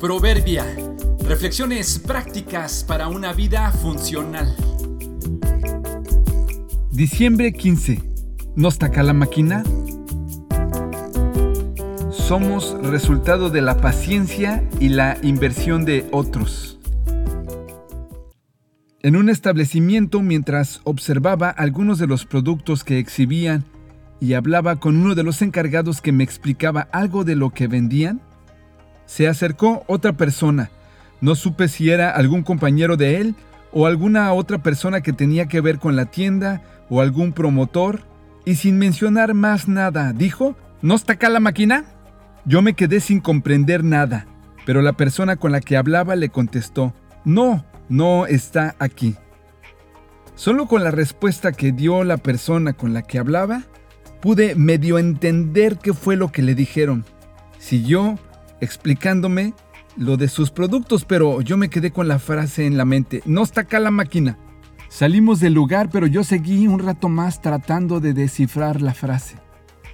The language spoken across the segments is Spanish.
Proverbia. Reflexiones prácticas para una vida funcional. Diciembre 15. ¿Nos taca la máquina? Somos resultado de la paciencia y la inversión de otros. En un establecimiento, mientras observaba algunos de los productos que exhibían y hablaba con uno de los encargados que me explicaba algo de lo que vendían, se acercó otra persona. No supe si era algún compañero de él o alguna otra persona que tenía que ver con la tienda o algún promotor, y sin mencionar más nada, dijo, ¿No está acá la máquina? Yo me quedé sin comprender nada, pero la persona con la que hablaba le contestó, No, no está aquí. Solo con la respuesta que dio la persona con la que hablaba, pude medio entender qué fue lo que le dijeron. Siguió explicándome lo de sus productos, pero yo me quedé con la frase en la mente, no está acá la máquina. Salimos del lugar, pero yo seguí un rato más tratando de descifrar la frase.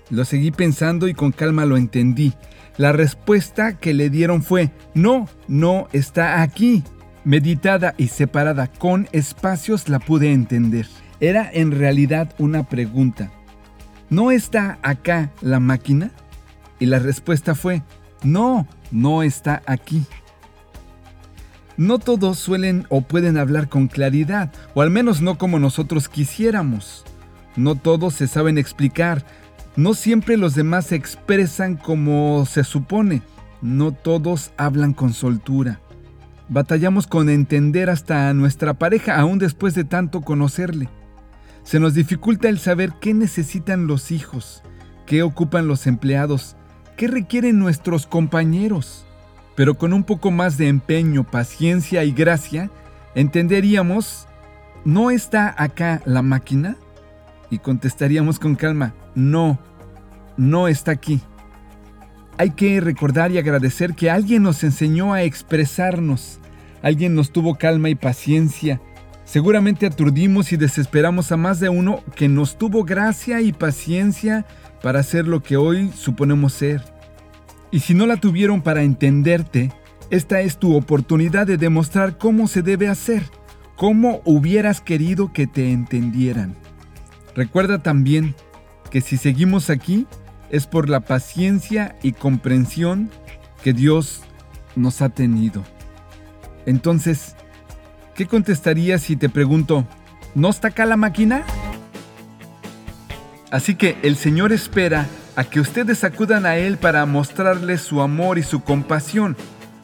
Lo seguí pensando y con calma lo entendí. La respuesta que le dieron fue, no, no está aquí. Meditada y separada con espacios la pude entender. Era en realidad una pregunta. ¿No está acá la máquina? Y la respuesta fue, no, no está aquí. No todos suelen o pueden hablar con claridad, o al menos no como nosotros quisiéramos. No todos se saben explicar. No siempre los demás se expresan como se supone. No todos hablan con soltura. Batallamos con entender hasta a nuestra pareja aún después de tanto conocerle. Se nos dificulta el saber qué necesitan los hijos, qué ocupan los empleados, ¿Qué requieren nuestros compañeros? Pero con un poco más de empeño, paciencia y gracia, entenderíamos, ¿no está acá la máquina? Y contestaríamos con calma, no, no está aquí. Hay que recordar y agradecer que alguien nos enseñó a expresarnos, alguien nos tuvo calma y paciencia. Seguramente aturdimos y desesperamos a más de uno que nos tuvo gracia y paciencia para ser lo que hoy suponemos ser. Y si no la tuvieron para entenderte, esta es tu oportunidad de demostrar cómo se debe hacer, cómo hubieras querido que te entendieran. Recuerda también que si seguimos aquí es por la paciencia y comprensión que Dios nos ha tenido. Entonces, ¿qué contestarías si te pregunto, ¿no está acá la máquina? Así que el Señor espera a que ustedes acudan a Él para mostrarles su amor y su compasión,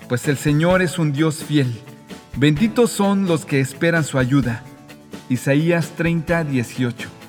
pues el Señor es un Dios fiel. Benditos son los que esperan su ayuda. Isaías 30, 18.